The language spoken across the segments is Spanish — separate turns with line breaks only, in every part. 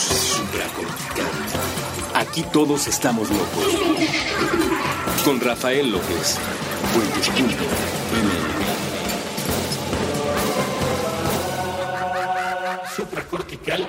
supracortical. Aquí todos estamos locos. Con Rafael López.
Supracortical,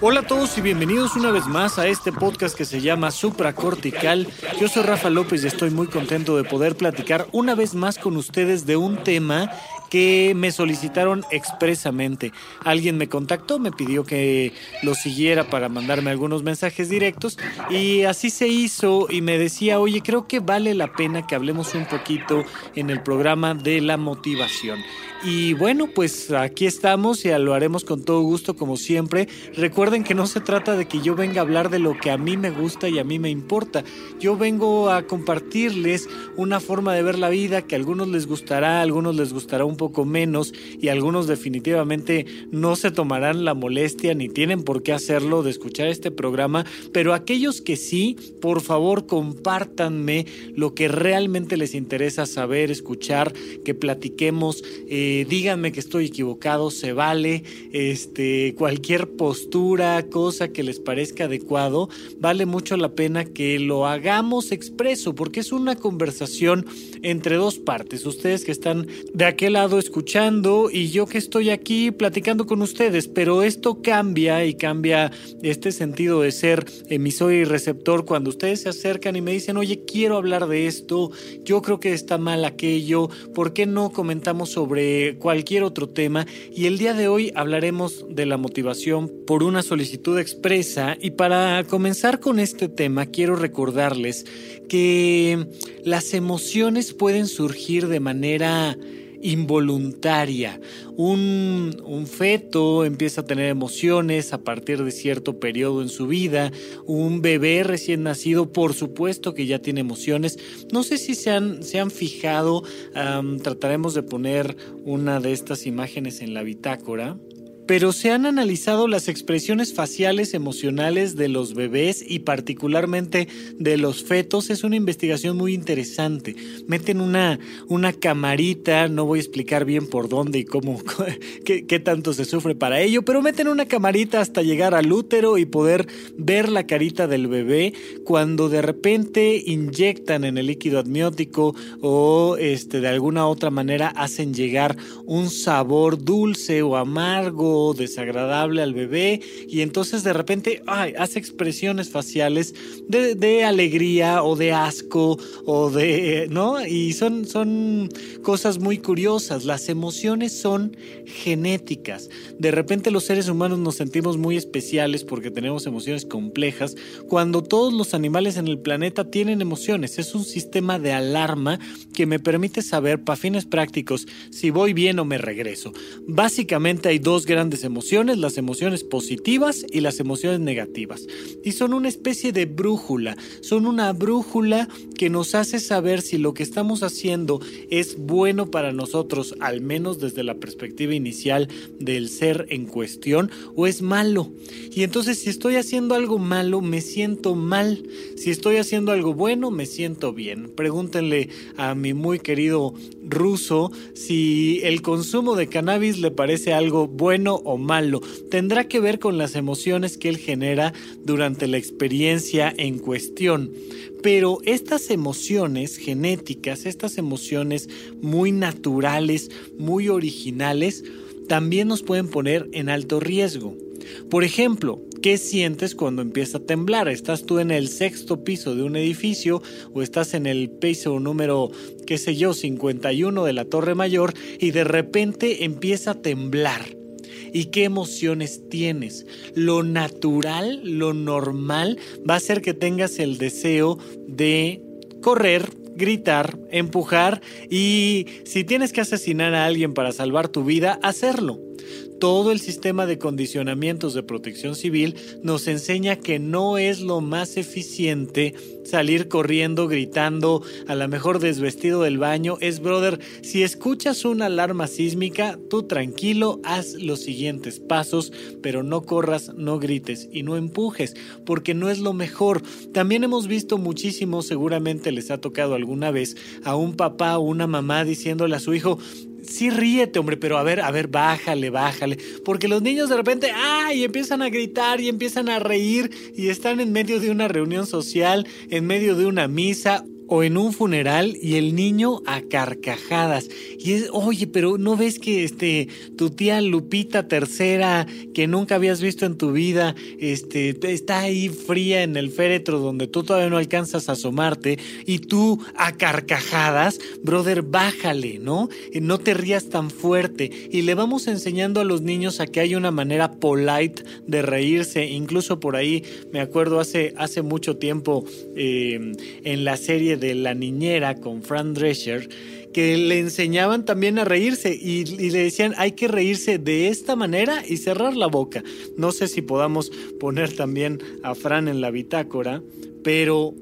Hola a todos y bienvenidos una vez más a este podcast que se llama Supracortical. Yo soy Rafa López y estoy muy contento de poder platicar una vez más con ustedes de un tema que me solicitaron expresamente. Alguien me contactó, me pidió que lo siguiera para mandarme algunos mensajes directos y así se hizo y me decía, oye, creo que vale la pena que hablemos un poquito en el programa de la motivación. Y bueno, pues aquí estamos y lo haremos con todo gusto como siempre. Recuerden que no se trata de que yo venga a hablar de lo que a mí me gusta y a mí me importa. Yo vengo a compartirles una forma de ver la vida que a algunos les gustará, a algunos les gustará un poco menos y algunos definitivamente no se tomarán la molestia ni tienen por qué hacerlo de escuchar este programa. Pero aquellos que sí, por favor compártanme lo que realmente les interesa saber, escuchar, que platiquemos. Eh, díganme que estoy equivocado, se vale, este, cualquier postura, cosa que les parezca adecuado, vale mucho la pena que lo hagamos expreso, porque es una conversación entre dos partes, ustedes que están de aquel lado escuchando y yo que estoy aquí platicando con ustedes, pero esto cambia y cambia este sentido de ser emisor y receptor cuando ustedes se acercan y me dicen, oye, quiero hablar de esto, yo creo que está mal aquello, ¿por qué no comentamos sobre cualquier otro tema y el día de hoy hablaremos de la motivación por una solicitud expresa. Y para comenzar con este tema quiero recordarles que las emociones pueden surgir de manera involuntaria. Un, un, feto empieza a tener emociones a partir de cierto periodo en su vida. Un bebé recién nacido, por supuesto que ya tiene emociones. No sé si se han, se han fijado, trataremos de poner una de estas imágenes en la bitácora pero se han analizado las expresiones faciales emocionales de los bebés y particularmente de los fetos. Es una investigación muy interesante. Meten una, una camarita, no voy a explicar bien por dónde y cómo, qué, qué tanto se sufre para ello, pero meten una camarita hasta llegar al útero y poder ver la carita del bebé cuando de repente inyectan en el líquido amniótico o este, de alguna otra manera hacen llegar un sabor dulce o amargo desagradable al bebé y entonces de repente hace expresiones faciales de, alegría o de asco o de, ¿no? Y son, son cosas muy curiosas. Las emociones son genéticas. De repente los seres humanos nos sentimos muy especiales porque tenemos emociones complejas cuando todos los animales en el planeta tienen emociones. Es un sistema de alarma que me permite saber, para fines prácticos, si voy bien o me regreso. Básicamente hay dos grandes emociones, las emociones positivas y las emociones negativas. Y son una especie de brújula, son una brújula que nos hace saber si lo que estamos haciendo es bueno para nosotros, al menos desde la perspectiva inicial del ser en cuestión, o es malo. Y entonces si estoy haciendo algo malo, me siento mal. Si estoy haciendo algo bueno, me siento bien. Pregúntenle a mi muy querido ruso si el consumo de cannabis le parece algo bueno o malo, tendrá que ver con las emociones que él genera durante la experiencia en cuestión. Pero estas emociones genéticas, estas emociones muy naturales, muy originales, también nos pueden poner en alto riesgo. Por ejemplo, ¿qué sientes cuando empieza a temblar? ¿Estás tú en el sexto piso de un edificio o estás en el piso número, qué sé yo, 51 de la Torre Mayor y de repente empieza a temblar? Y qué emociones tienes. Lo natural, lo normal va a ser que tengas el deseo de correr, gritar, empujar y si tienes que asesinar a alguien para salvar tu vida, hacerlo todo el sistema de condicionamientos de protección civil nos enseña que no es lo más eficiente salir corriendo, gritando, a lo mejor desvestido del baño. Es, brother, si escuchas una alarma sísmica, tú tranquilo, haz los siguientes pasos, pero no corras, no grites y no empujes, porque no es lo mejor. También hemos visto muchísimo, seguramente les ha tocado alguna vez, a un papá o una mamá diciéndole a su hijo, sí ríete, hombre, pero a ver, a ver, bájale, bájale. Porque los niños de repente, ¡ay! empiezan a gritar y empiezan a reír y están en medio de una reunión social, en medio de una misa o en un funeral y el niño a carcajadas. Y es, oye, pero ¿no ves que este, tu tía Lupita tercera, que nunca habías visto en tu vida, este, está ahí fría en el féretro donde tú todavía no alcanzas a asomarte y tú a carcajadas, brother, bájale, ¿no? No te rías tan fuerte. Y le vamos enseñando a los niños a que hay una manera polite de reírse. Incluso por ahí, me acuerdo hace, hace mucho tiempo eh, en la serie de La Niñera con Fran Drescher, que le enseñaban también a reírse y, le decían hay que reírse de esta manera y cerrar la boca. No sé si podamos poner también a Fran en la bitácora, pero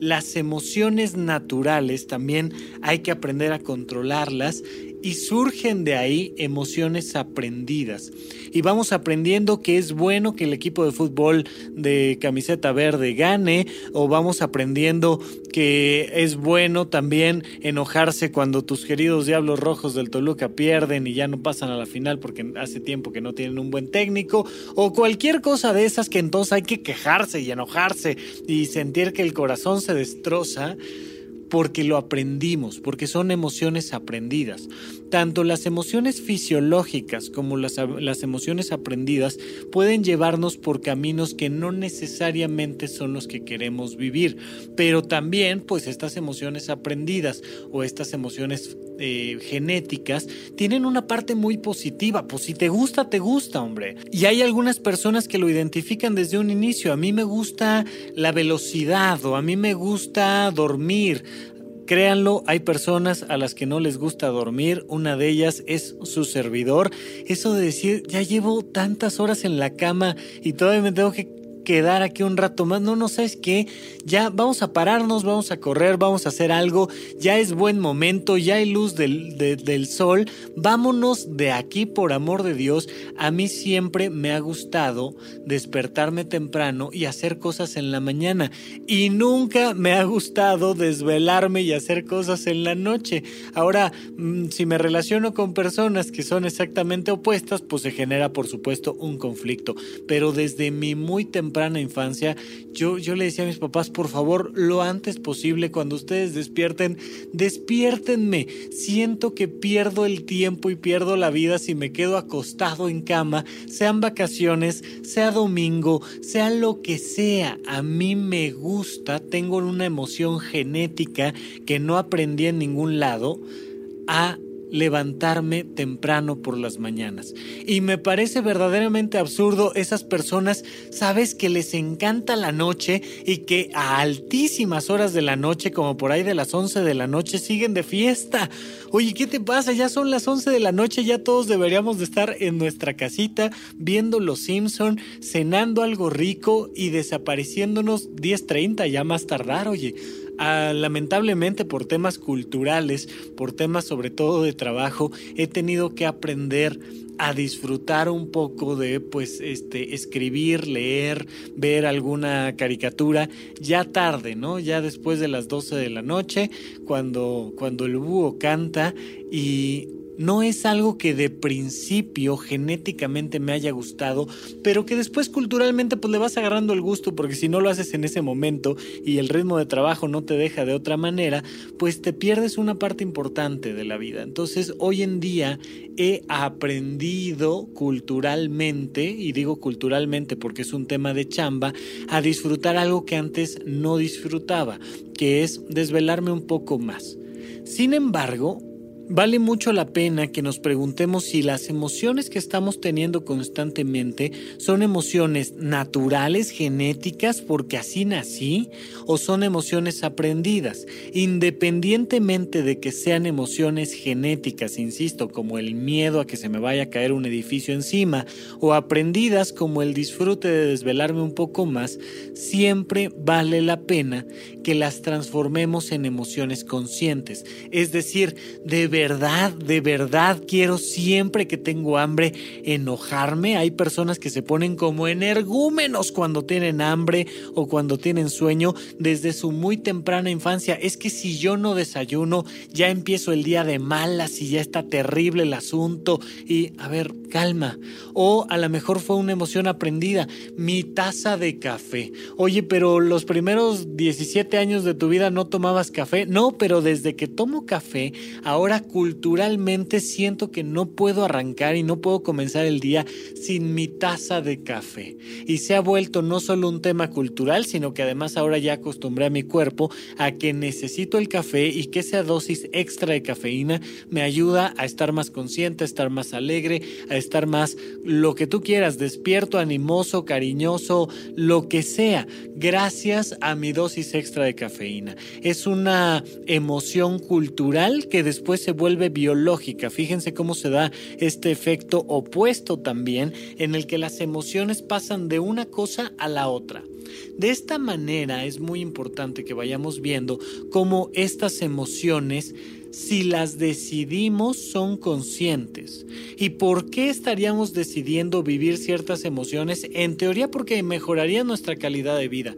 las emociones naturales también hay que aprender a controlarlas y surgen de ahí emociones aprendidas. Y vamos aprendiendo que es bueno que el equipo de fútbol de camiseta verde gane o vamos aprendiendo que es bueno también enojarse cuando tus queridos Diablos Rojos del Toluca pierden y ya no pasan a la final porque hace tiempo que no tienen un buen técnico o cualquier cosa de esas que entonces hay que quejarse y enojarse y sentir que el corazón se destroza porque lo aprendimos, porque son emociones aprendidas. Tanto las emociones fisiológicas como las, las, emociones aprendidas pueden llevarnos por caminos que no necesariamente son los que queremos vivir, pero también pues estas emociones aprendidas o estas emociones eh, genéticas tienen una parte muy positiva. Pues si te gusta, te gusta, hombre. Y hay algunas personas que lo identifican desde un inicio. A mí me gusta la velocidad o a mí me gusta dormir. Créanlo, hay personas a las que no les gusta dormir, una de ellas es su servidor. Eso de decir, ya llevo tantas horas en la cama y todavía me tengo que quedar aquí un rato más. No, no sabes qué. Ya vamos a pararnos, vamos a correr, vamos a hacer algo. Ya es buen momento, ya hay luz del, del sol. Vámonos de aquí, por amor de Dios. A mí siempre me ha gustado despertarme temprano y hacer cosas en la mañana. Y nunca me ha gustado desvelarme y hacer cosas en la noche. Ahora, mm, si me relaciono con personas que son exactamente opuestas, pues se genera, por supuesto, un conflicto. Pero desde mi muy temprano temprana infancia, yo, yo le decía a mis papás, por favor, lo antes posible, cuando ustedes despierten, despiértenme. Siento que pierdo el tiempo y pierdo la vida si me quedo acostado en cama, sean vacaciones, sea domingo, sea lo que sea. A mí me gusta, tengo una emoción genética que no aprendí en ningún lado a levantarme temprano por las mañanas. Y me parece verdaderamente absurdo esas personas, sabes, que les encanta la noche y que a altísimas horas de la noche, como por ahí de las 11 de la noche, siguen de fiesta. Oye, ¿qué te pasa? Ya son las 11 de la noche, ya todos deberíamos de estar en nuestra casita viendo Los Simpson, cenando algo rico y desapareciéndonos 10.30 ya más tardar, oye. Ah, lamentablemente por temas culturales, por temas sobre todo de trabajo, he tenido que aprender a disfrutar un poco de pues este escribir, leer, ver alguna caricatura ya tarde, ¿no? Ya después de las 12 de la noche, cuando cuando el búho canta y no es algo que de principio genéticamente me haya gustado, pero que después culturalmente pues le vas agarrando el gusto porque si no lo haces en ese momento y el ritmo de trabajo no te deja de otra manera, pues te pierdes una parte importante de la vida. Entonces hoy en día he aprendido culturalmente, y digo culturalmente porque es un tema de chamba, a disfrutar algo que antes no disfrutaba, que es desvelarme un poco más. Sin embargo, Vale mucho la pena que nos preguntemos si las emociones que estamos teniendo constantemente son emociones naturales, genéticas, porque así nací, o son emociones aprendidas. Independientemente de que sean emociones genéticas, insisto, como el miedo a que se me vaya a caer un edificio encima, o aprendidas como el disfrute de desvelarme un poco más, siempre vale la pena que las transformemos en emociones conscientes. Es decir, de verdad, de verdad quiero siempre que tengo hambre enojarme. Hay personas que se ponen como energúmenos cuando tienen hambre o cuando tienen sueño desde su muy temprana infancia. Es que si yo no desayuno, ya empiezo el día de malas y ya está terrible el asunto. Y a ver, calma. O a lo mejor fue una emoción aprendida. Mi taza de café. Oye, pero los primeros 17 años de tu vida no tomabas café. No, pero desde que tomo café, ahora culturalmente siento que no puedo arrancar y no puedo comenzar el día sin mi taza de café. Y se ha vuelto no solo un tema cultural, sino que además ahora ya acostumbré a mi cuerpo a que necesito el café y que esa dosis extra de cafeína me ayuda a estar más consciente, a estar más alegre, a estar más lo que tú quieras, despierto, animoso, cariñoso, lo que sea, gracias a mi dosis extra de cafeína. Es una emoción cultural que después se vuelve biológica. Fíjense cómo se da este efecto opuesto también, en el que las emociones pasan de una cosa a la otra. De esta manera es muy importante que vayamos viendo cómo estas emociones si las decidimos son conscientes. ¿Y por qué estaríamos decidiendo vivir ciertas emociones? En teoría porque mejoraría nuestra calidad de vida.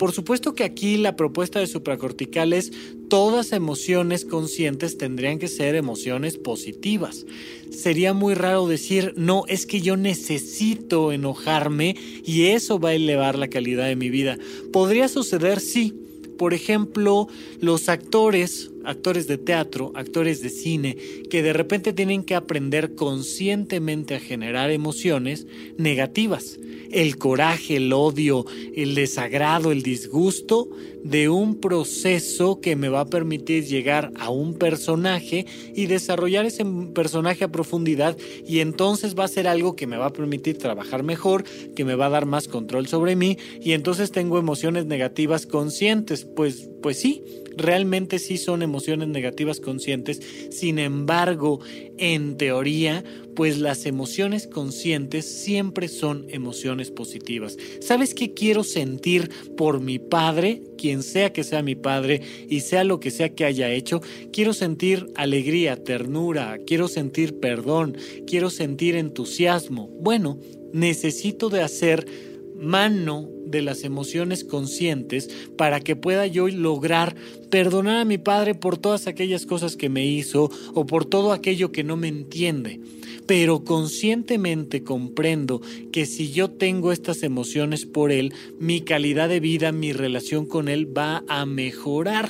Por supuesto que aquí la propuesta de supracortical es todas emociones conscientes tendrían que ser emociones positivas. Sería muy raro decir, no, es que yo necesito enojarme y eso va a elevar la calidad de mi vida. Podría suceder, sí. Por ejemplo, los actores actores de teatro, actores de cine, que de repente tienen que aprender conscientemente a generar emociones negativas. El coraje, el odio, el desagrado, el disgusto de un proceso que me va a permitir llegar a un personaje y desarrollar ese personaje a profundidad y entonces va a ser algo que me va a permitir trabajar mejor, que me va a dar más control sobre mí y entonces tengo emociones negativas conscientes. Pues, pues sí, realmente sí son emociones negativas conscientes, sin embargo, en teoría, pues las emociones conscientes siempre son emociones positivas. ¿Sabes qué quiero sentir por mi padre? Quien sea que sea mi padre y sea lo que sea que haya hecho, quiero sentir alegría, ternura, quiero sentir perdón, quiero sentir entusiasmo. Bueno, necesito de hacer mano de las emociones conscientes para que pueda yo lograr perdonar a mi padre por todas aquellas cosas que me hizo o por todo aquello que no me entiende. Pero conscientemente comprendo que si yo tengo estas emociones por él, mi calidad de vida, mi relación con él va a mejorar.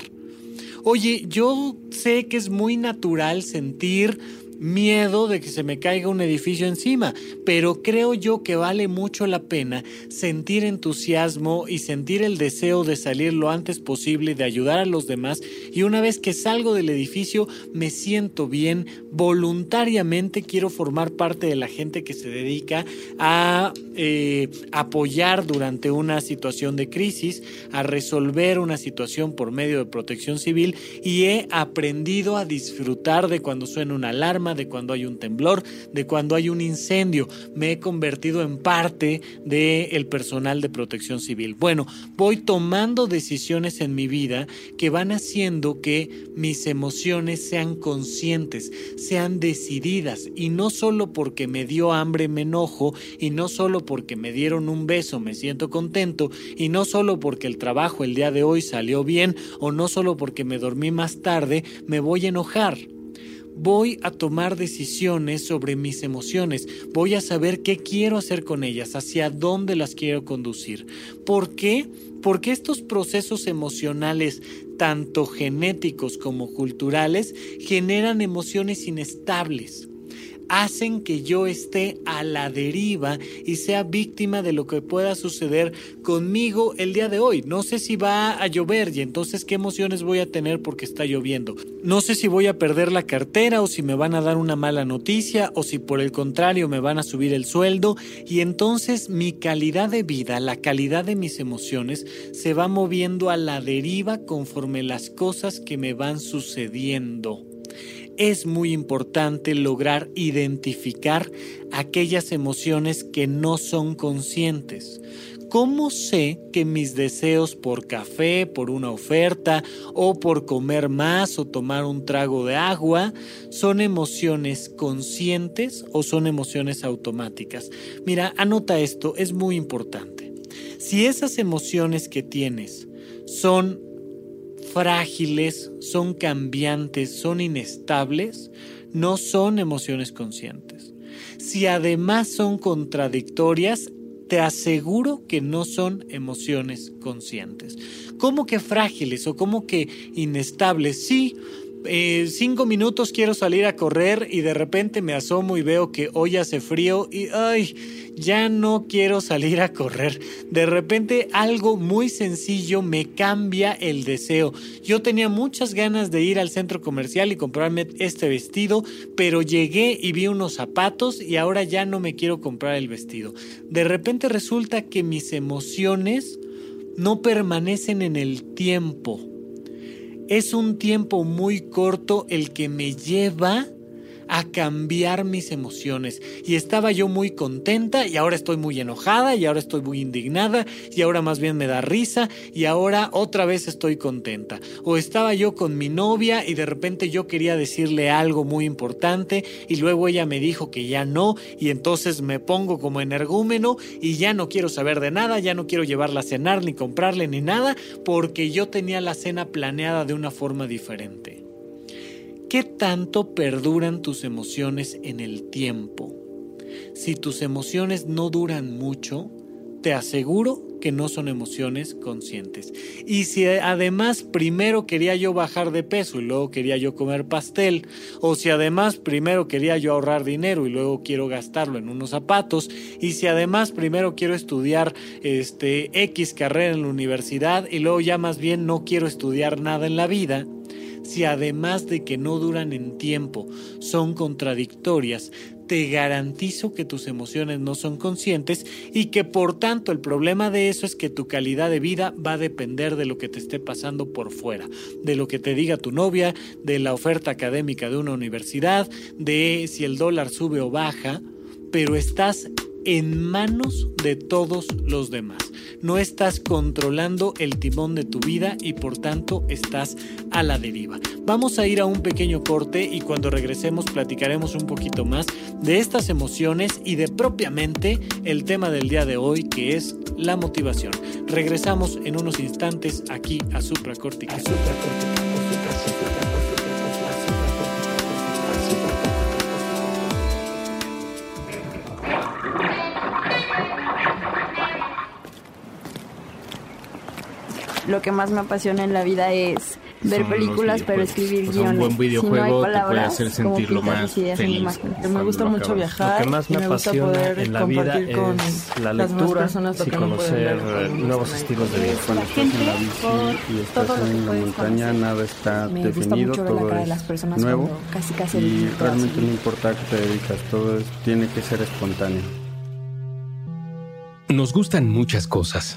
Oye, yo sé que es muy natural sentir miedo de que se me caiga un edificio encima, pero creo yo que vale mucho la pena sentir entusiasmo y sentir el deseo de salir lo antes posible, de ayudar a los demás y una vez que salgo del edificio me siento bien, voluntariamente quiero formar parte de la gente que se dedica a eh, apoyar durante una situación de crisis, a resolver una situación por medio de protección civil y he aprendido a disfrutar de cuando suena una alarma, de cuando hay un temblor, de cuando hay un incendio. Me he convertido en parte del personal de protección civil. Bueno, voy tomando decisiones en mi vida que van haciendo que mis emociones sean conscientes, sean decididas y no solo porque me dio hambre me enojo y no solo porque me dieron un beso me siento contento y no solo porque el trabajo el día de hoy salió bien o no solo porque me dormí más tarde me voy a enojar voy a tomar decisiones sobre mis emociones, voy a saber qué quiero hacer con ellas, hacia dónde las quiero conducir. ¿Por qué? Porque estos procesos emocionales, tanto genéticos como culturales, generan emociones inestables hacen que yo esté a la deriva y sea víctima de lo que pueda suceder conmigo el día de hoy. No sé si va a llover y entonces qué emociones voy a tener porque está lloviendo. No sé si voy a perder la cartera o si me van a dar una mala noticia o si por el contrario me van a subir el sueldo y entonces mi calidad de vida, la calidad de mis emociones se va moviendo a la deriva conforme las cosas que me van sucediendo es muy importante lograr identificar aquellas emociones que no son conscientes. ¿Cómo sé que mis deseos por café, por una oferta o por comer más o tomar un trago de agua son emociones conscientes o son emociones automáticas? Mira, anota esto, es muy importante. Si esas emociones que tienes son frágiles, son cambiantes, son inestables, no son emociones conscientes. Si además son contradictorias, te aseguro que no son emociones conscientes. ¿Cómo que frágiles o como que inestables? Sí, eh, cinco minutos quiero salir a correr y de repente me asomo y veo que hoy hace frío y ay, ya no quiero salir a correr. De repente algo muy sencillo me cambia el deseo. Yo tenía muchas ganas de ir al centro comercial y comprarme este vestido, pero llegué y vi unos zapatos y ahora ya no me quiero comprar el vestido. De repente resulta que mis emociones no permanecen en el tiempo es un tiempo muy corto el que me lleva a cambiar mis emociones. Y estaba yo muy contenta y ahora estoy muy enojada y ahora estoy muy indignada y ahora más bien me da risa y ahora otra vez estoy contenta. O estaba yo con mi novia y de repente yo quería decirle algo muy importante y luego ella me dijo que ya no y entonces me pongo como energúmeno y ya no quiero saber de nada, ya no quiero llevarla a cenar ni comprarle ni nada porque yo tenía la cena planeada de una forma diferente. ¿Qué tanto perduran tus emociones en el tiempo? Si tus emociones no duran mucho, te aseguro que no son emociones conscientes. Y si además primero quería yo bajar de peso y luego quería yo comer pastel, o si además primero quería yo ahorrar dinero y luego quiero gastarlo en unos zapatos, y si además primero quiero estudiar este X carrera en la universidad y luego ya más bien no quiero estudiar nada en la vida, si además de que no duran en tiempo, son contradictorias, te garantizo que tus emociones no son conscientes y que por tanto el problema de eso es que tu calidad de vida va a depender de lo que te esté pasando por fuera, de lo que te diga tu novia, de la oferta académica de una universidad, de si el dólar sube o baja, pero estás en manos de todos los demás. No estás controlando el timón de tu vida y por tanto estás a la deriva. Vamos a ir a un pequeño corte y cuando regresemos platicaremos un poquito más de estas emociones y de propiamente el tema del día de hoy que es la motivación. Regresamos en unos instantes aquí a Supracortical.
Lo que más me apasiona en la vida es ver películas, pero escribir guiones.
Un buen videojuego
si
te puede hacer sentirlo más feliz.
Me gusta mucho viajar.
Lo que más me, apasiona en la vida es la lectura y conocer nuevos estilos de vida.
Cuando estás en la bici y estás en la montaña, nada está definido, todo es nuevo y realmente no importa a qué te dedicas, todo tiene que ser espontáneo.
Nos gustan muchas cosas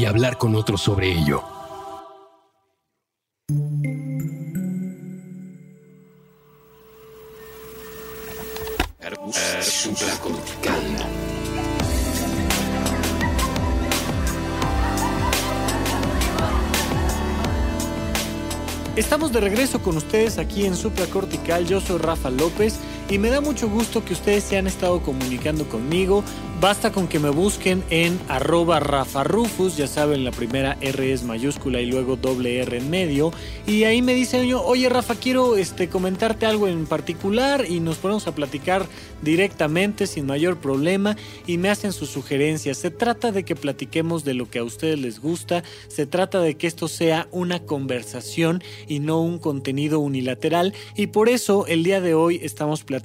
y hablar con otros sobre ello.
Estamos de regreso con ustedes aquí en Supracortical. Yo soy Rafa López y me da mucho gusto que ustedes se han estado comunicando conmigo. Basta con que me busquen en arroba Rafa Rufus, ya saben, la primera R es mayúscula y luego doble R en medio. Y ahí me dicen, oye Rafa, quiero este, comentarte algo en particular y nos ponemos a platicar directamente sin mayor problema y me hacen sus sugerencias. Se trata de que platiquemos de lo que a ustedes les gusta, se trata de que esto sea una conversación y no un contenido unilateral y por eso el día de hoy estamos platicando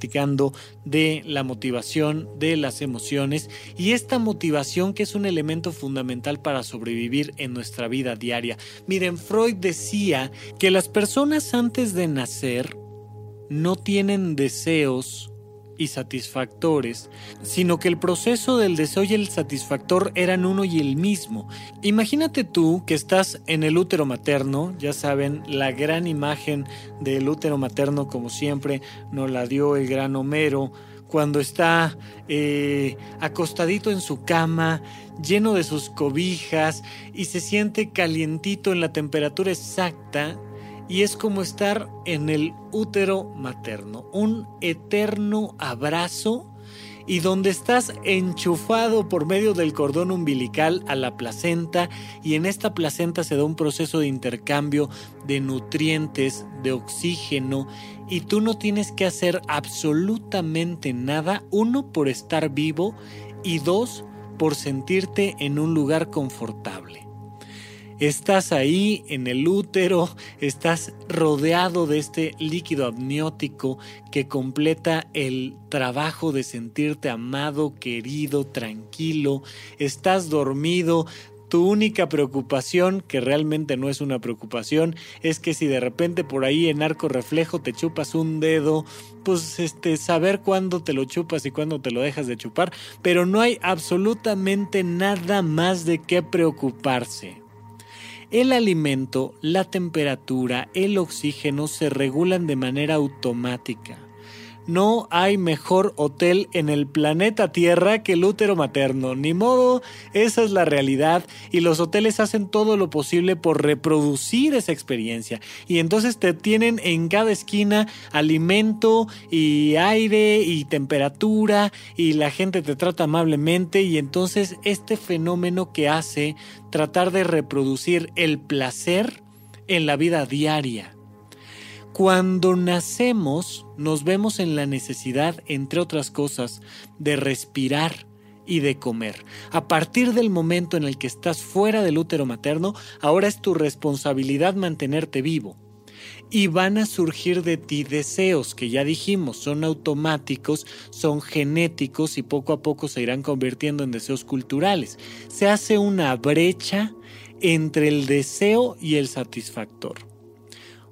de la motivación, de las emociones y esta motivación que es un elemento fundamental para sobrevivir en nuestra vida diaria. Miren, Freud decía que las personas antes de nacer no tienen deseos y satisfactores, sino que el proceso del deseo y el satisfactor eran uno y el mismo. Imagínate tú que estás en el útero materno, ya saben, la gran imagen del útero materno como siempre nos la dio el gran Homero, cuando está eh, acostadito en su cama, lleno de sus cobijas y se siente calientito en la temperatura exacta y es como estar en el útero materno, un eterno abrazo y donde estás enchufado por medio del cordón umbilical a la placenta y en esta placenta se da un proceso de intercambio de nutrientes, de oxígeno y tú no tienes que hacer absolutamente nada, uno por estar vivo y dos por sentirte en un lugar confortable. Estás ahí en el útero, estás rodeado de este líquido amniótico que completa el trabajo de sentirte amado, querido, tranquilo, estás dormido, tu única preocupación, que realmente no es una preocupación, es que si de repente por ahí en arco reflejo te chupas un dedo, pues este saber cuándo te lo chupas y cuándo te lo dejas de chupar, pero no hay absolutamente nada más de qué preocuparse. El alimento, la temperatura, el oxígeno se regulan de manera automática. No hay mejor hotel en el planeta Tierra que el útero materno. Ni modo, esa es la realidad y los hoteles hacen todo lo posible por reproducir esa experiencia. Y entonces te tienen en cada esquina alimento y aire y temperatura y la gente te trata amablemente y entonces este fenómeno que hace tratar de reproducir el placer en la vida diaria cuando nacemos nos vemos en la necesidad, entre otras cosas, de respirar y de comer. A partir del momento en el que estás fuera del útero materno, ahora es tu responsabilidad mantenerte vivo. Y van a surgir de ti deseos que ya dijimos, son automáticos, son genéticos y poco a poco se irán convirtiendo en deseos culturales. Se hace una brecha entre el deseo y el satisfactor.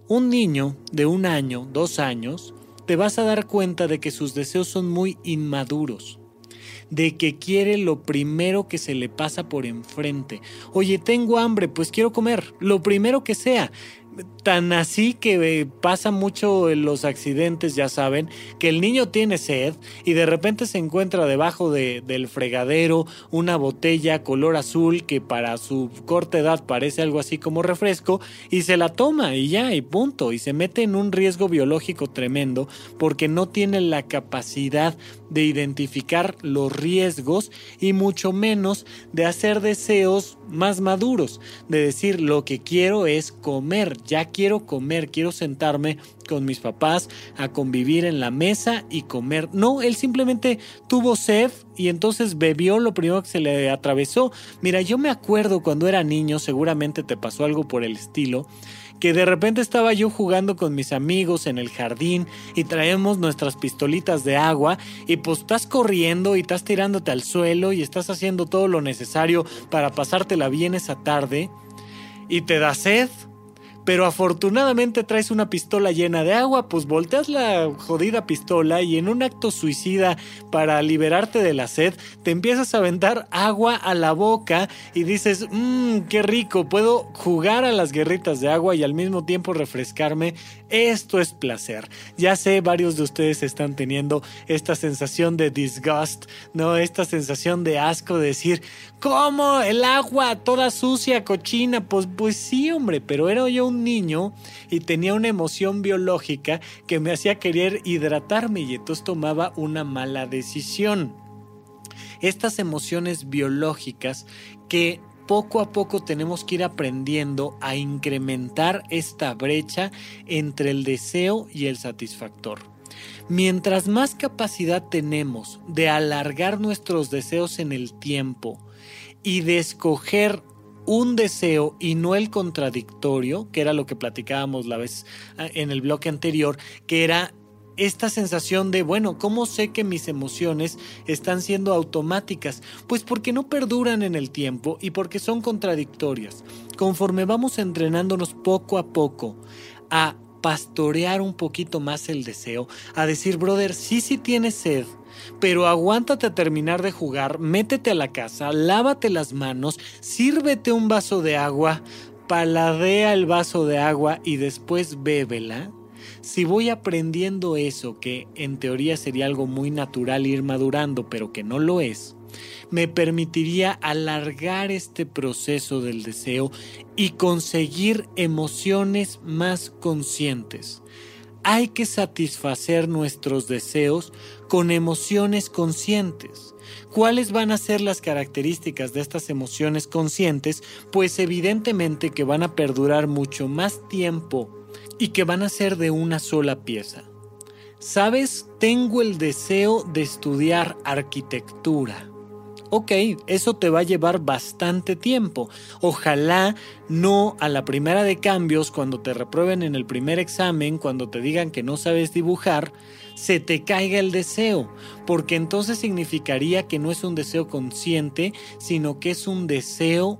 Un niño de un año, dos años, te vas a dar cuenta de que sus deseos son muy inmaduros, de que quiere lo primero que se le pasa por enfrente. Oye, tengo hambre, pues quiero comer, lo primero que sea tan así que eh, pasa mucho en los accidentes, ya saben, que el niño tiene sed y de repente se encuentra debajo del fregadero una botella color azul que para su corta edad parece algo así como refresco y se la toma y ya, y punto, y se mete en un riesgo biológico tremendo porque no tiene la capacidad de identificar los riesgos y mucho menos de hacer deseos más maduros, de decir lo que quiero es comer, ya quiero comer, quiero sentarme con mis papás a convivir en la mesa y comer. No, él simplemente tuvo sed y entonces bebió lo primero que se le atravesó. Mira, yo me acuerdo cuando era niño, seguramente te pasó algo por el estilo, que de repente estaba yo jugando con mis amigos en el jardín y traemos nuestras pistolitas de agua y pues estás corriendo y estás tirándote al suelo y estás haciendo todo lo necesario para pasártela bien esa tarde y te da sed pero afortunadamente traes una pistola llena de agua, pues volteas la jodida pistola y en un acto suicida para liberarte de la sed, te empiezas a aventar agua a la boca y dices, mmm, qué rico, puedo jugar a las guerritas de agua y al mismo tiempo refrescarme. Esto es placer. Ya sé, varios de ustedes están teniendo esta sensación de disgust, ¿no? Esta sensación de asco de decir, ¿cómo? El agua toda sucia, cochina. Pues, pues sí, hombre, pero era yo un niño y tenía una emoción biológica que me hacía querer hidratarme y entonces tomaba una mala decisión. Estas emociones biológicas que poco a poco tenemos que ir aprendiendo a incrementar esta brecha entre el deseo y el satisfactor. Mientras más capacidad tenemos de alargar nuestros deseos en el tiempo y de escoger un deseo y no el contradictorio, que era lo que platicábamos la vez ah, en el bloque anterior, que era esta sensación de, bueno, ¿cómo sé que mis emociones están siendo automáticas? Pues porque no perduran en el tiempo y porque son contradictorias. Conforme vamos entrenándonos poco a poco a pastorear un poquito más el deseo, a decir, brother, sí, sí tienes sed, pero aguántate a terminar de jugar, métete a la casa, lávate las manos, sírvete un vaso de agua, paladea el vaso de agua y después bébela si voy aprendiendo eso, que en teoría sería algo muy natural ir madurando, pero que no lo es, me permitiría alargar este proceso del deseo y conseguir emociones más conscientes. Hay que satisfacer nuestros deseos con emociones conscientes. ¿Cuáles van a ser las características de estas emociones conscientes? Pues evidentemente que van a perdurar mucho más tiempo y que van a ser de una sola pieza. Sabes, tengo el deseo de estudiar arquitectura. Ok, eso te va a llevar bastante tiempo. Ojalá no a la primera de cambios, cuando te reprueben en el primer examen, cuando te digan que no sabes dibujar, se te caiga el deseo, porque entonces significaría que no es un deseo consciente, sino que es un deseo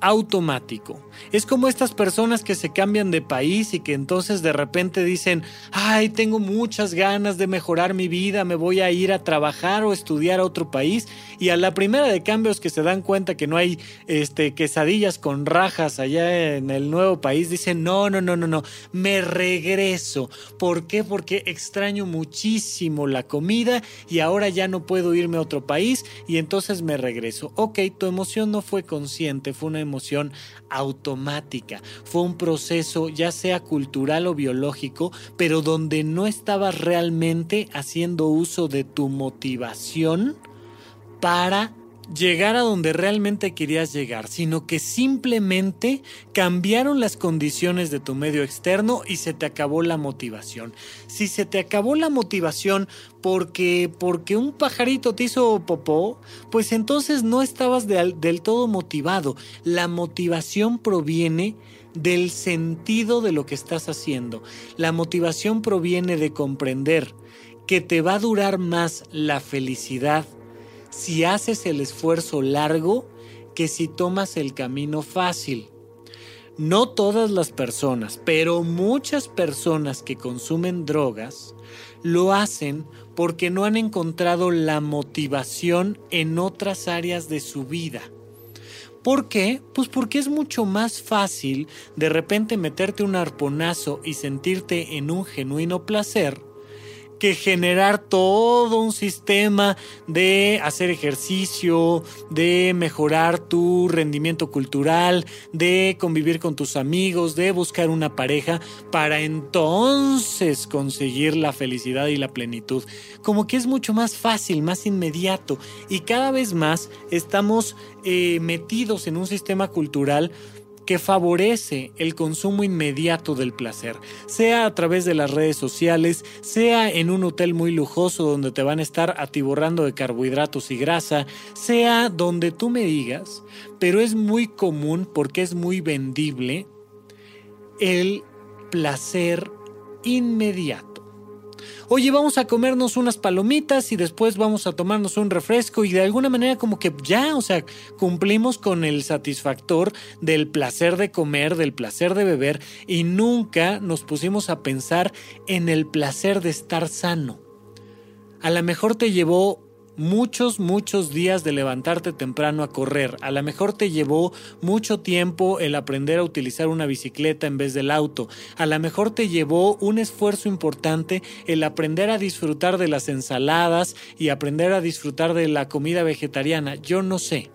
automático. Es como estas personas que se cambian de país y que entonces de repente dicen, ay, tengo muchas ganas de mejorar mi vida, me voy a ir a trabajar o estudiar a otro país y a la primera de cambios que se dan cuenta que no hay este, quesadillas con rajas allá en el nuevo país, dicen, no, no, no, no, no, me regreso. ¿Por qué? Porque extraño muchísimo la comida y ahora ya no puedo irme a otro país y entonces me regreso. Ok, tu emoción no fue consciente, fue una emoción automática. Fue un proceso ya sea cultural o biológico, pero donde no estabas realmente haciendo uso de tu motivación para llegar a donde realmente querías llegar, sino que simplemente cambiaron las condiciones de tu medio externo y se te acabó la motivación. Si se te acabó la motivación porque, porque un pajarito te hizo popó, pues entonces no estabas del todo motivado. La motivación proviene del sentido de lo que estás haciendo. La motivación proviene de comprender que te va a durar más la felicidad si haces el esfuerzo largo que si tomas el camino fácil. No todas las personas, pero muchas personas que consumen drogas lo hacen porque no han encontrado la motivación en otras áreas de su vida. ¿Por qué? Pues porque es mucho más fácil de repente meterte un arponazo y sentirte en un genuino placer que generar todo un sistema de hacer ejercicio, de mejorar tu rendimiento cultural, de convivir con tus amigos, de buscar una pareja para entonces conseguir la felicidad y la plenitud. Como que es mucho más fácil, más inmediato y cada vez más estamos eh, metidos en un sistema cultural que favorece el consumo inmediato del placer, sea a través de las redes sociales, sea en un hotel muy lujoso donde te van a estar atiborrando de carbohidratos y grasa, sea donde tú me digas, pero es muy común porque es muy vendible el placer inmediato. Oye, vamos a comernos unas palomitas y después vamos a tomarnos un refresco y de alguna manera como que ya, o sea, cumplimos con el satisfactor del placer de comer, del placer de beber y nunca nos pusimos a pensar en el placer de estar sano. A lo mejor te llevó muchos, muchos días de levantarte temprano a correr. A lo mejor te llevó mucho tiempo el aprender a utilizar una bicicleta en vez del auto. A lo mejor te llevó un esfuerzo importante el aprender a disfrutar de las ensaladas y aprender a disfrutar de la comida vegetariana. Yo no sé.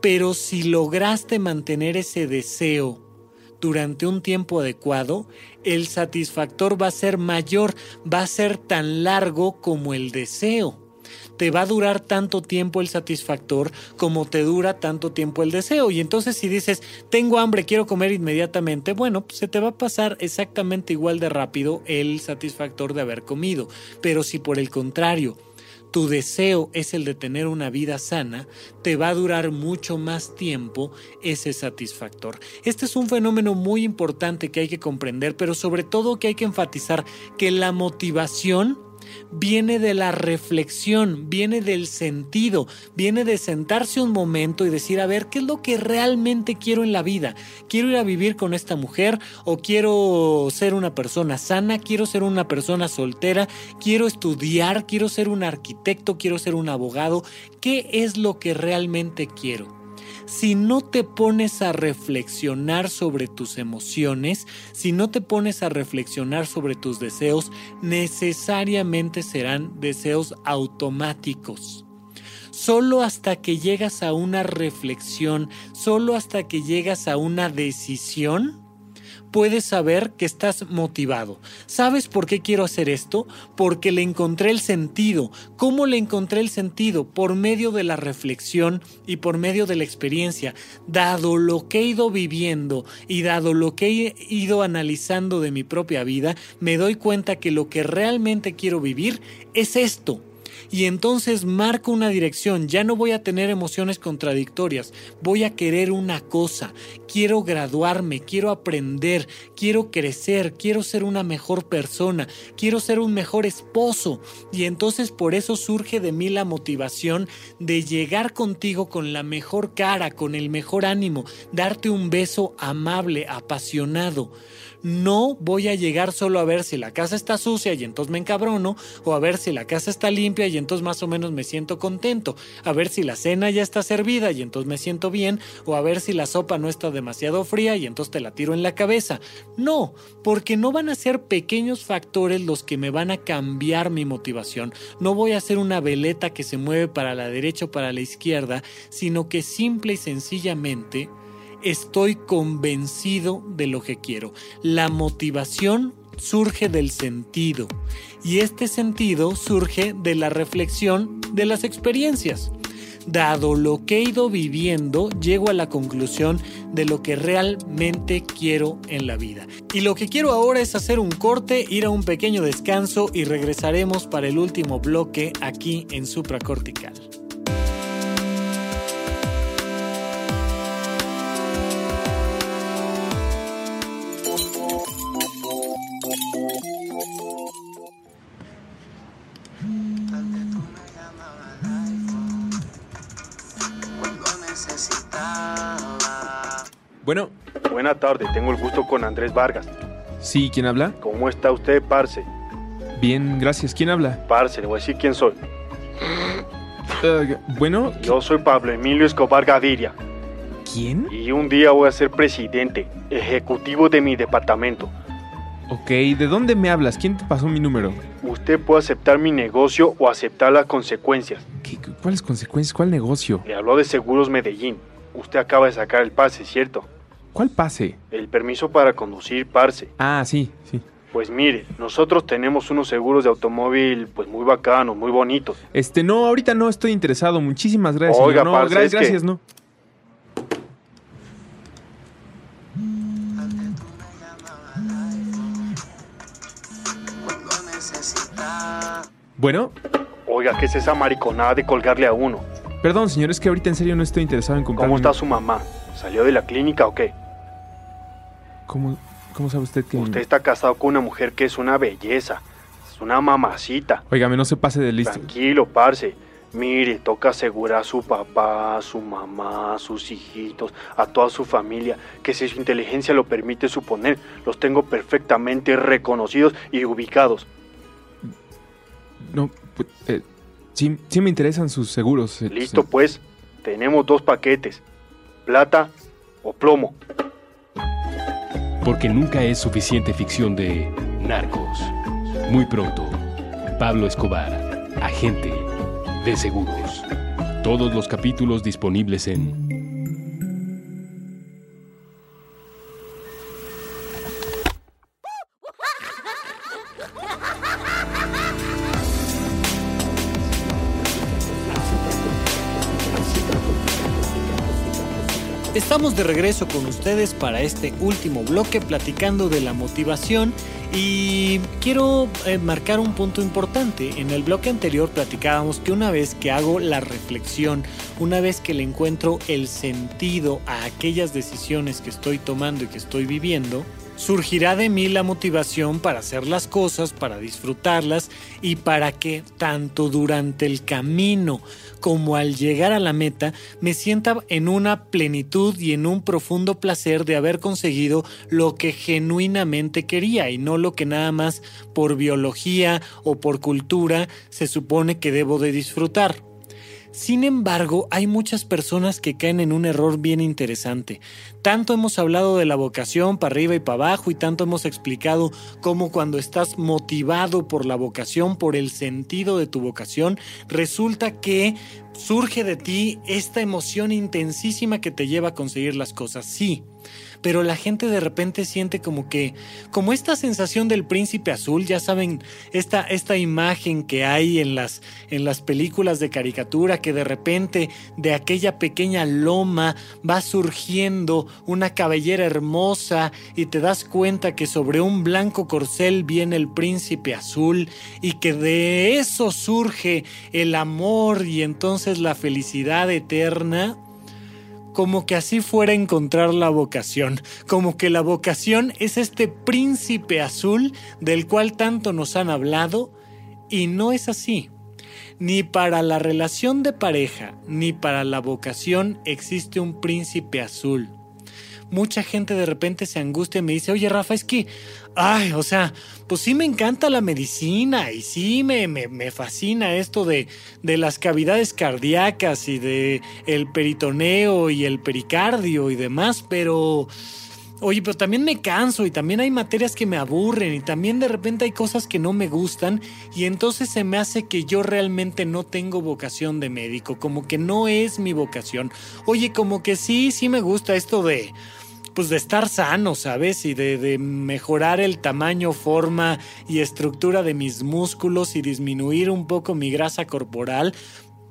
Pero si lograste mantener ese deseo durante un tiempo adecuado, el satisfactor va a ser mayor, va a ser tan largo como el deseo te va a durar tanto tiempo el satisfactor como te dura tanto tiempo el deseo. Y entonces si dices, tengo hambre, quiero comer inmediatamente, bueno, pues se te va a pasar exactamente igual de rápido el satisfactor de haber comido. Pero si por el contrario, tu deseo es el de tener una vida sana, te va a durar mucho más tiempo ese satisfactor. Este es un fenómeno muy importante que hay que comprender, pero sobre todo que hay que enfatizar que la motivación viene de la reflexión, viene del sentido, viene de sentarse un momento y decir, a ver, ¿qué es lo que realmente quiero en la vida? ¿Quiero ir a vivir con esta mujer o quiero ser una persona sana? ¿Quiero ser una persona soltera? ¿Quiero estudiar? ¿Quiero ser un arquitecto? ¿Quiero ser un abogado? ¿Qué es lo que realmente quiero? Si no te pones a reflexionar sobre tus emociones, si no te pones a reflexionar sobre tus deseos, necesariamente serán deseos automáticos. Solo hasta que llegas a una reflexión, solo hasta que llegas a una decisión, puedes saber que estás motivado. ¿Sabes por qué quiero hacer esto? Porque le encontré el sentido. ¿Cómo le encontré el sentido? Por medio de la reflexión y por medio de la experiencia. Dado lo que he ido viviendo y dado lo que he ido analizando de mi propia vida, me doy cuenta que lo que realmente quiero vivir es esto y entonces marco una dirección, ya no voy a tener emociones contradictorias, voy a querer una cosa, quiero graduarme, quiero aprender, quiero crecer, quiero ser una mejor persona, quiero ser un mejor esposo. Y entonces por eso surge de mí la motivación de llegar contigo con la mejor cara, con el mejor ánimo, darte un beso amable, apasionado no voy a llegar solo a ver si la casa está sucia y entonces me encabrono, o a ver si la casa está limpia y entonces más o menos me siento contento, a ver si la cena ya está servida y entonces me siento bien, o a ver si la sopa no está demasiado fría y entonces te la tiro en la cabeza. No, porque no van a ser pequeños factores los que me van a cambiar mi motivación. No voy a ser una veleta que se mueve para la derecha o para la izquierda, sino que simple y sencillamente estoy convencido de lo que quiero. La motivación surge del sentido y este sentido surge de la reflexión de las experiencias. Dado lo que he ido viviendo, llego a la conclusión de lo que realmente quiero en la vida. Y lo que quiero ahora es hacer un corte, ir a un pequeño descanso y regresaremos para el último bloque aquí en supracortical.
Bueno.
Buena tarde, tengo el gusto con Andrés Vargas.
Sí, ¿quién habla?
¿Cómo está usted, Parce?
Bien, gracias. ¿Quién habla?
Parce, le voy a decir quién soy.
Eh, bueno.
Yo soy Pablo Emilio Escobar Gaviria.
¿Quién?
Y un día voy a ser presidente, ejecutivo de mi departamento.
Ok, ¿de dónde me hablas? ¿Quién te pasó mi número?
Usted puede aceptar mi negocio o aceptar las consecuencias.
¿Qué, ¿Cuáles consecuencias? ¿Cuál negocio?
Le habló de Seguros Medellín. Usted acaba de sacar el pase, ¿cierto?
¿Cuál pase?
El permiso para conducir, parce.
Ah, sí, sí.
Pues mire, nosotros tenemos unos seguros de automóvil pues muy bacanos, muy bonitos.
Este, no, ahorita no estoy interesado. Muchísimas gracias. Oiga, No, gracias, gracias, no. Bueno.
Oiga, ¿qué es esa mariconada de colgarle a uno?
Perdón, señor, es que ahorita en serio no estoy interesado en comprar.
¿Cómo está su mamá? ¿Salió de la clínica o qué?
¿Cómo, cómo sabe usted que.?
Usted está casado con una mujer que es una belleza. Es una mamacita.
Óigame, no se pase de listo.
Tranquilo, parce. Mire, toca asegurar a su papá, a su mamá, a sus hijitos, a toda su familia, que si su inteligencia lo permite suponer, los tengo perfectamente reconocidos y ubicados.
No, pues, eh, sí, sí, me interesan sus seguros.
Eh, Listo, pues. Tenemos dos paquetes, plata o plomo.
Porque nunca es suficiente ficción de narcos. Muy pronto, Pablo Escobar, agente de seguros. Todos los capítulos disponibles en
Estamos de regreso con ustedes para este último bloque platicando de la motivación y quiero eh, marcar un punto importante. En el bloque anterior platicábamos que una vez que hago la reflexión, una vez que le encuentro el sentido a aquellas decisiones que estoy tomando y que estoy viviendo, surgirá de mí la motivación para hacer las cosas, para disfrutarlas y para que tanto durante el camino como al llegar a la meta me sienta en una plenitud y en un profundo placer de haber conseguido lo que genuinamente quería y no lo que nada más por biología o por cultura se supone que debo de disfrutar. Sin embargo, hay muchas personas que caen en un error bien interesante. Tanto hemos hablado de la vocación para arriba y para abajo y tanto hemos explicado cómo cuando estás motivado por la vocación, por el sentido de tu vocación, resulta que surge de ti esta emoción intensísima que te lleva a conseguir las cosas. Sí, pero la gente de repente siente como que, como esta sensación del príncipe azul, ya saben, esta, esta imagen que hay en las, en las películas de caricatura, que de repente de aquella pequeña loma va surgiendo una cabellera hermosa y te das cuenta que sobre un blanco corcel viene el príncipe azul y que de eso surge el amor y entonces la felicidad eterna como que así fuera a encontrar la vocación, como que la vocación es este príncipe azul del cual tanto nos han hablado, y no es así. Ni para la relación de pareja, ni para la vocación existe un príncipe azul mucha gente de repente se angustia y me dice, oye Rafa, es que, ay, o sea, pues sí me encanta la medicina y sí me, me, fascina esto de, de, las cavidades cardíacas y de el peritoneo y el pericardio y demás, pero... Oye, pero también me canso y también hay materias que me aburren y también de repente hay cosas que no me gustan y entonces se me hace que yo realmente no tengo vocación de médico, como que no es mi vocación. Oye, como que sí, sí me gusta esto de pues de estar sano, ¿sabes? Y de, de, mejorar el tamaño, forma y estructura de mis músculos y disminuir un poco mi grasa corporal.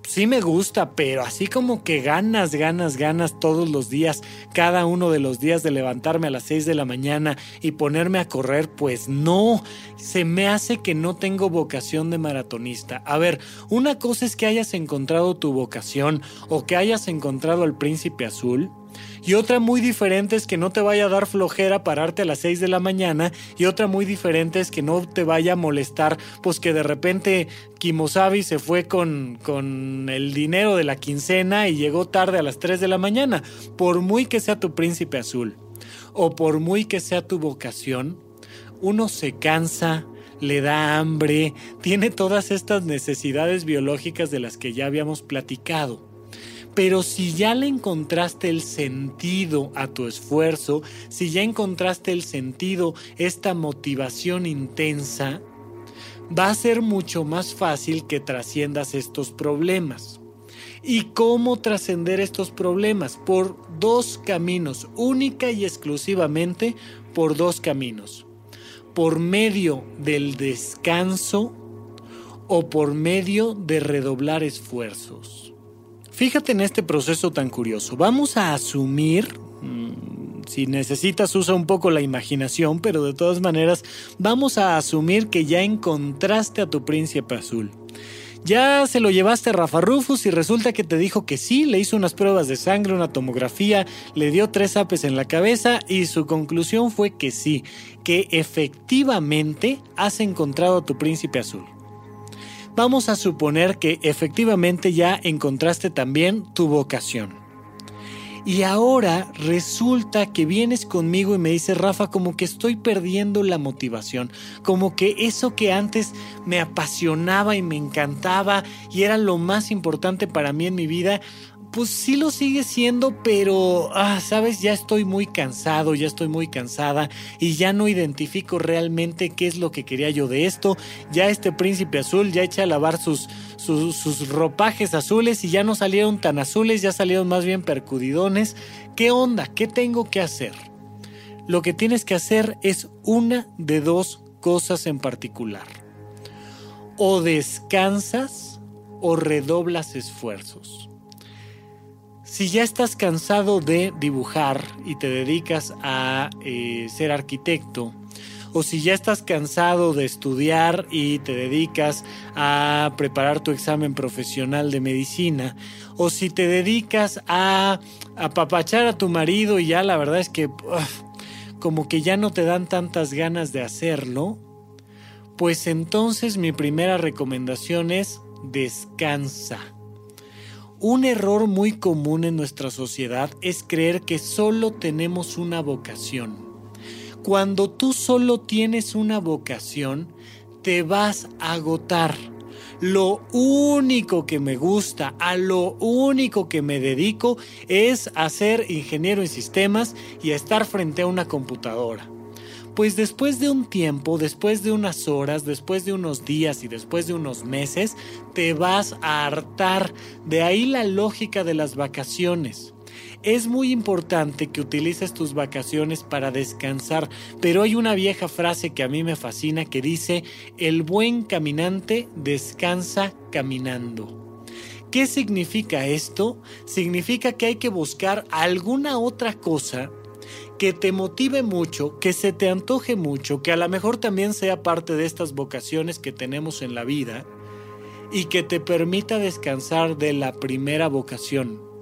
Sí me gusta, pero así como que ganas, ganas, ganas todos los días, cada uno de los días de levantarme a las 6 de la mañana y ponerme a correr, pues no, se me hace que no tengo vocación de maratonista. A ver, una cosa es que hayas encontrado tu vocación o que hayas encontrado al príncipe azul, y otra muy diferente es que no te vaya a dar flojera pararte a las 6 de la mañana. Y otra muy diferente es que no te vaya a molestar, pues que de repente Kimosabi se fue con, con el dinero de la quincena y llegó tarde a las 3 de la mañana. Por muy que sea tu príncipe azul o por muy que sea tu vocación, uno se cansa, le da hambre, tiene todas estas necesidades biológicas de las que ya habíamos platicado. Pero si ya le encontraste el sentido a tu esfuerzo, si ya encontraste el sentido, esta motivación intensa, va a ser mucho más fácil que trasciendas estos problemas. ¿Y cómo trascender estos problemas? Por dos caminos, única y exclusivamente por dos caminos. Por medio del descanso o por medio de redoblar esfuerzos. Fíjate en este proceso tan curioso. Vamos a asumir, mm, si necesitas usa un poco la imaginación, pero de todas maneras vamos a asumir que ya encontraste a tu príncipe azul. Ya se lo llevaste a Rafa Rufus y resulta que te dijo que sí, le hizo unas pruebas de sangre, una tomografía, le dio tres apes en la cabeza y su conclusión fue que sí, que efectivamente has encontrado a tu príncipe azul. Vamos a suponer que efectivamente ya encontraste también tu vocación. Y ahora resulta que vienes conmigo y me dices, Rafa, como que estoy perdiendo la motivación, como que eso que antes me apasionaba y me encantaba y era lo más importante para mí en mi vida, pues sí lo sigue siendo, pero, ah, sabes, ya estoy muy cansado, ya estoy muy cansada y ya no identifico realmente qué es lo que quería yo de esto. Ya este príncipe azul ya echa a lavar sus, sus, sus ropajes azules y ya no salieron tan azules, ya salieron más bien percudidones. ¿Qué onda? ¿Qué tengo que hacer? Lo que tienes que hacer es una de dos cosas en particular. O descansas o redoblas esfuerzos. Si ya estás cansado de dibujar y te dedicas a eh, ser arquitecto, o si ya estás cansado de estudiar y te dedicas a preparar tu examen profesional de medicina, o si te dedicas a apapachar a tu marido y ya la verdad es que como que ya no te dan tantas ganas de hacerlo, pues entonces mi primera recomendación es descansa. Un error muy común en nuestra sociedad es creer que solo tenemos una vocación. Cuando tú solo tienes una vocación, te vas a agotar. Lo único que me gusta, a lo único que me dedico es a ser ingeniero en sistemas y a estar frente a una computadora. Pues después de un tiempo, después de unas horas, después de unos días y después de unos meses, te vas a hartar. De ahí la lógica de las vacaciones. Es muy importante que utilices tus vacaciones para descansar, pero hay una vieja frase que a mí me fascina que dice, el buen caminante descansa caminando. ¿Qué significa esto? Significa que hay que buscar alguna otra cosa que te motive mucho, que se te antoje mucho, que a lo mejor también sea parte de estas vocaciones que tenemos en la vida y que te permita descansar de la primera vocación.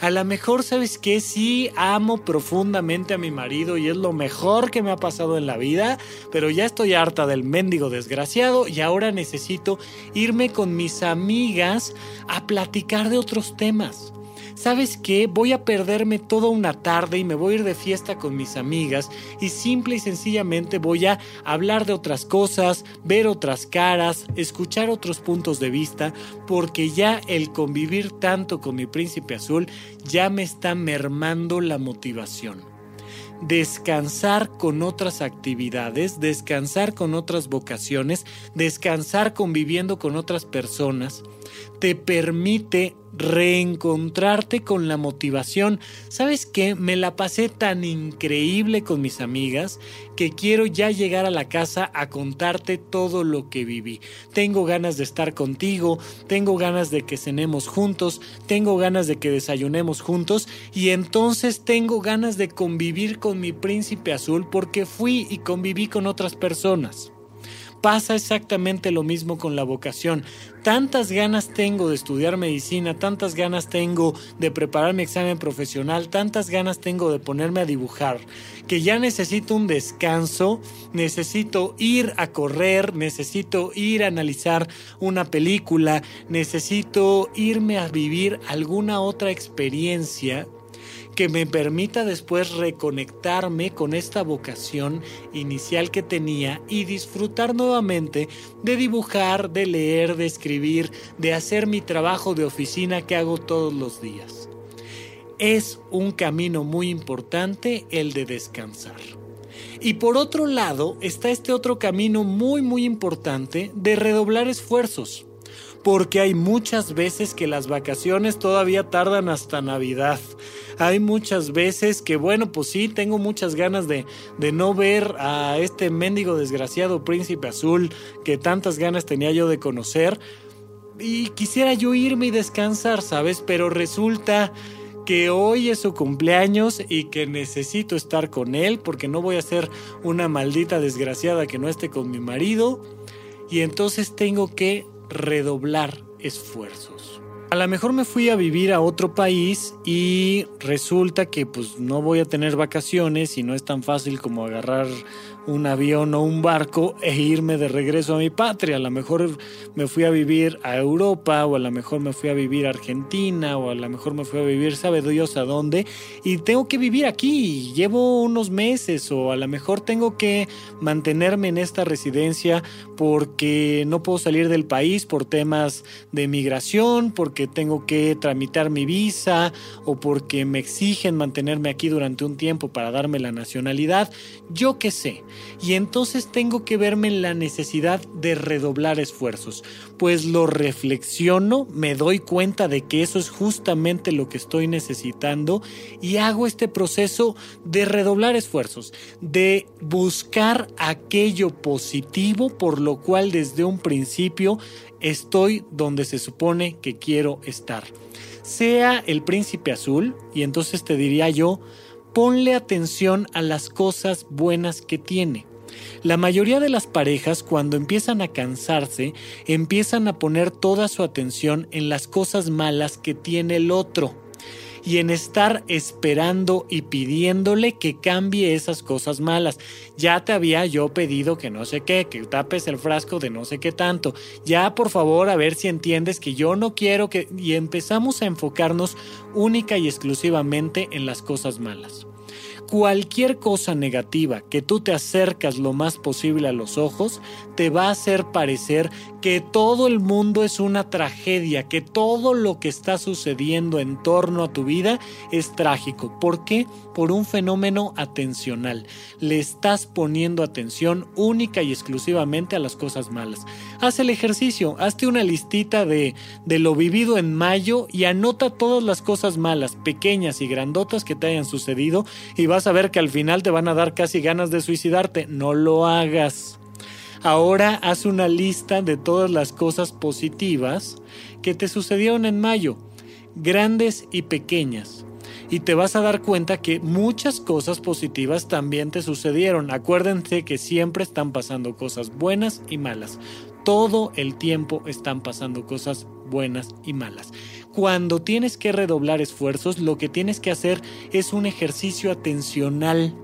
A lo mejor, ¿sabes que Sí amo profundamente a mi marido y es lo mejor que me ha pasado en la vida, pero ya estoy harta del mendigo desgraciado y ahora necesito irme con mis amigas a platicar de otros temas. ¿Sabes qué? Voy a perderme toda una tarde y me voy a ir de fiesta con mis amigas y simple y sencillamente voy a hablar de otras cosas, ver otras caras, escuchar otros puntos de vista, porque ya el convivir tanto con mi príncipe azul ya me está mermando la motivación descansar con otras actividades, descansar con otras vocaciones, descansar conviviendo con otras personas, te permite reencontrarte con la motivación. ¿Sabes qué? Me la pasé tan increíble con mis amigas que quiero ya llegar a la casa a contarte todo lo que viví. Tengo ganas de estar contigo, tengo ganas de que cenemos juntos, tengo ganas de que desayunemos juntos y entonces tengo ganas de convivir con mi príncipe azul porque fui y conviví con otras personas. Pasa exactamente lo mismo con la vocación. Tantas ganas tengo de estudiar medicina, tantas ganas tengo de preparar mi examen profesional, tantas ganas tengo de ponerme a dibujar, que ya necesito un descanso, necesito ir a correr, necesito ir a analizar una película, necesito irme a vivir alguna otra experiencia que me permita después reconectarme con esta vocación inicial que tenía y disfrutar nuevamente de dibujar, de leer, de escribir, de hacer mi trabajo de oficina que hago todos los días. Es un camino muy importante el de descansar. Y por otro lado está este otro camino muy muy importante de redoblar esfuerzos porque hay muchas veces que las vacaciones todavía tardan hasta Navidad. Hay muchas veces que, bueno, pues sí, tengo muchas ganas de, de no ver a este mendigo desgraciado príncipe azul que tantas ganas tenía yo de conocer. Y quisiera yo irme y descansar, ¿sabes? Pero resulta que hoy es su cumpleaños y que necesito estar con él porque no voy a ser una maldita desgraciada que no esté con mi marido. Y entonces tengo que redoblar esfuerzos. A lo mejor me fui a vivir a otro país y resulta que pues no voy a tener vacaciones y no es tan fácil como agarrar un avión o un barco e irme de regreso a mi patria. A lo mejor me fui a vivir a Europa o a lo mejor me fui a vivir a Argentina o a lo mejor me fui a vivir sabe Dios a dónde y tengo que vivir aquí. Llevo unos meses o a lo mejor tengo que mantenerme en esta residencia porque no puedo salir del país por temas de migración, porque tengo que tramitar mi visa o porque me exigen mantenerme aquí durante un tiempo para darme la nacionalidad. Yo qué sé y entonces tengo que verme en la necesidad de redoblar esfuerzos. Pues lo reflexiono, me doy cuenta de que eso es justamente lo que estoy necesitando y hago este proceso de redoblar esfuerzos, de buscar aquello positivo por lo cual desde un principio estoy donde se supone que quiero estar. Sea el príncipe azul, y entonces te diría yo, ponle atención a las cosas buenas que tiene. La mayoría de las parejas cuando empiezan a cansarse empiezan a poner toda su atención en las cosas malas que tiene el otro y en estar esperando y pidiéndole que cambie esas cosas malas. Ya te había yo pedido que no sé qué, que tapes el frasco de no sé qué tanto. Ya por favor a ver si entiendes que yo no quiero que... Y empezamos a enfocarnos única y exclusivamente en las cosas malas cualquier cosa negativa que tú te acercas lo más posible a los ojos, te va a hacer parecer que todo el mundo es una tragedia, que todo lo que está sucediendo en torno a tu vida es trágico. ¿Por qué? Por un fenómeno atencional. Le estás poniendo atención única y exclusivamente a las cosas malas. Haz el ejercicio, hazte una listita de, de lo vivido en mayo y anota todas las cosas malas, pequeñas y grandotas que te hayan sucedido y vas a ver que al final te van a dar casi ganas de suicidarte. No lo hagas. Ahora haz una lista de todas las cosas positivas que te sucedieron en mayo, grandes y pequeñas. Y te vas a dar cuenta que muchas cosas positivas también te sucedieron. Acuérdense que siempre están pasando cosas buenas y malas. Todo el tiempo están pasando cosas buenas y malas. Cuando tienes que redoblar esfuerzos, lo que tienes que hacer es un ejercicio atencional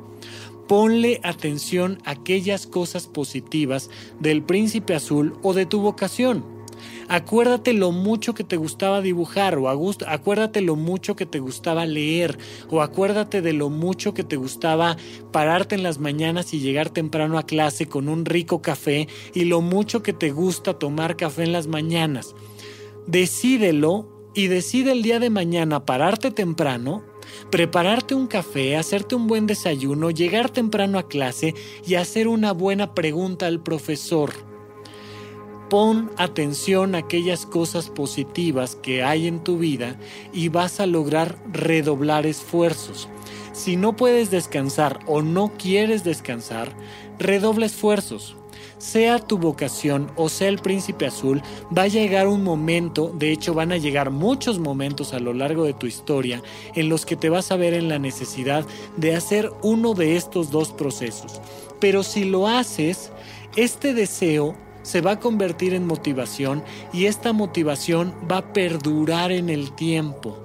Ponle atención a aquellas cosas positivas del príncipe azul o de tu vocación. Acuérdate lo mucho que te gustaba dibujar o acuérdate lo mucho que te gustaba leer o acuérdate de lo mucho que te gustaba pararte en las mañanas y llegar temprano a clase con un rico café y lo mucho que te gusta tomar café en las mañanas. Decídelo y decide el día de mañana pararte temprano prepararte un café, hacerte un buen desayuno, llegar temprano a clase y hacer una buena pregunta al profesor. Pon atención a aquellas cosas positivas que hay en tu vida y vas a lograr redoblar esfuerzos. Si no puedes descansar o no quieres descansar, redobla esfuerzos sea tu vocación o sea el príncipe azul, va a llegar un momento, de hecho van a llegar muchos momentos a lo largo de tu historia en los que te vas a ver en la necesidad de hacer uno de estos dos procesos. Pero si lo haces, este deseo se va a convertir en motivación y esta motivación va a perdurar en el tiempo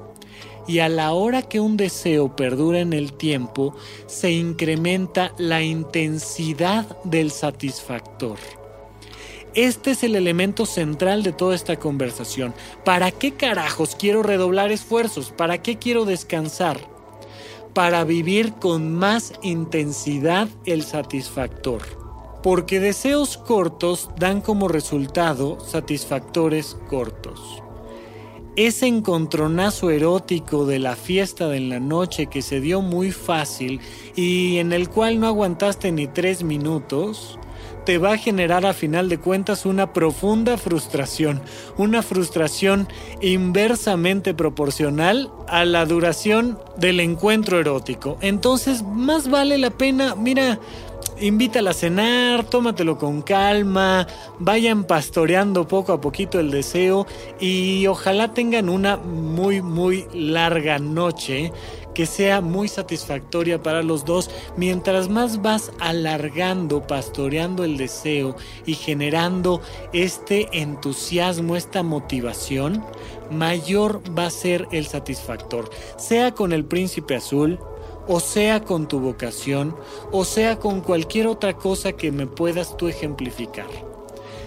y a la hora que un deseo perdura en el tiempo, se incrementa la intensidad del satisfactor. Este es el elemento central de toda esta conversación. ¿Para qué carajos quiero redoblar esfuerzos? ¿Para qué quiero descansar? Para vivir con más intensidad el satisfactor. Porque deseos cortos dan como resultado satisfactores cortos ese encontronazo erótico de la fiesta de la noche que se dio muy fácil y en el cual no aguantaste ni tres minutos, te va a generar a final de cuentas una profunda frustración, una frustración inversamente proporcional a la duración del encuentro erótico. Entonces, más vale la pena, mira, invítala a cenar, tómatelo con calma, vayan pastoreando poco a poquito el deseo y ojalá tengan una muy muy larga noche que sea muy satisfactoria para los dos. Mientras más vas alargando, pastoreando el deseo y generando este entusiasmo, esta motivación, mayor va a ser el satisfactor. Sea con el príncipe azul, o sea con tu vocación, o sea con cualquier otra cosa que me puedas tú ejemplificar.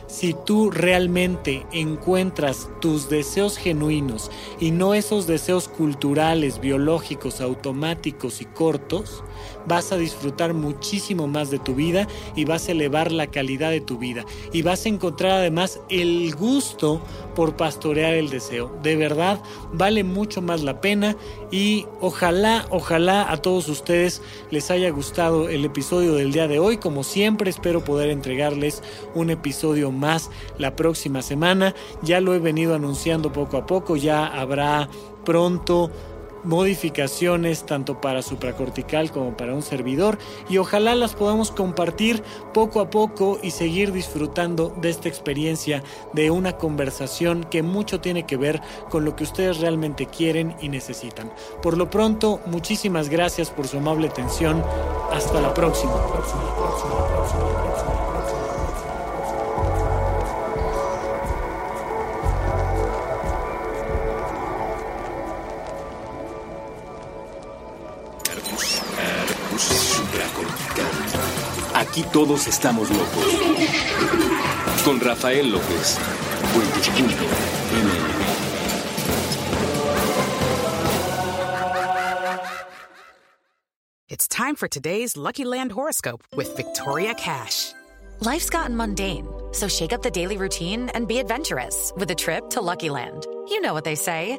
Si tú realmente encuentras tus deseos genuinos y no esos deseos culturales, biológicos, automáticos y cortos, vas a disfrutar muchísimo más de tu vida y vas a elevar la calidad de tu vida y vas a encontrar además el gusto por pastorear el deseo. De verdad, vale mucho más la pena y ojalá, ojalá a todos ustedes les haya gustado el episodio del día de hoy. Como siempre, espero poder entregarles un episodio más la próxima semana. Ya lo he venido anunciando poco a poco, ya habrá pronto modificaciones tanto para supracortical como para un servidor y ojalá las podamos compartir poco a poco y seguir disfrutando de esta experiencia de una conversación que mucho tiene que ver con lo que ustedes realmente quieren y necesitan. Por lo pronto, muchísimas gracias por su amable atención. Hasta la próxima.
Aquí todos estamos locos. Con Rafael López.
It's time for today's Lucky Land horoscope with Victoria Cash. Life's gotten mundane, so shake up the daily routine and be adventurous with a trip to Lucky Land. You know what they say.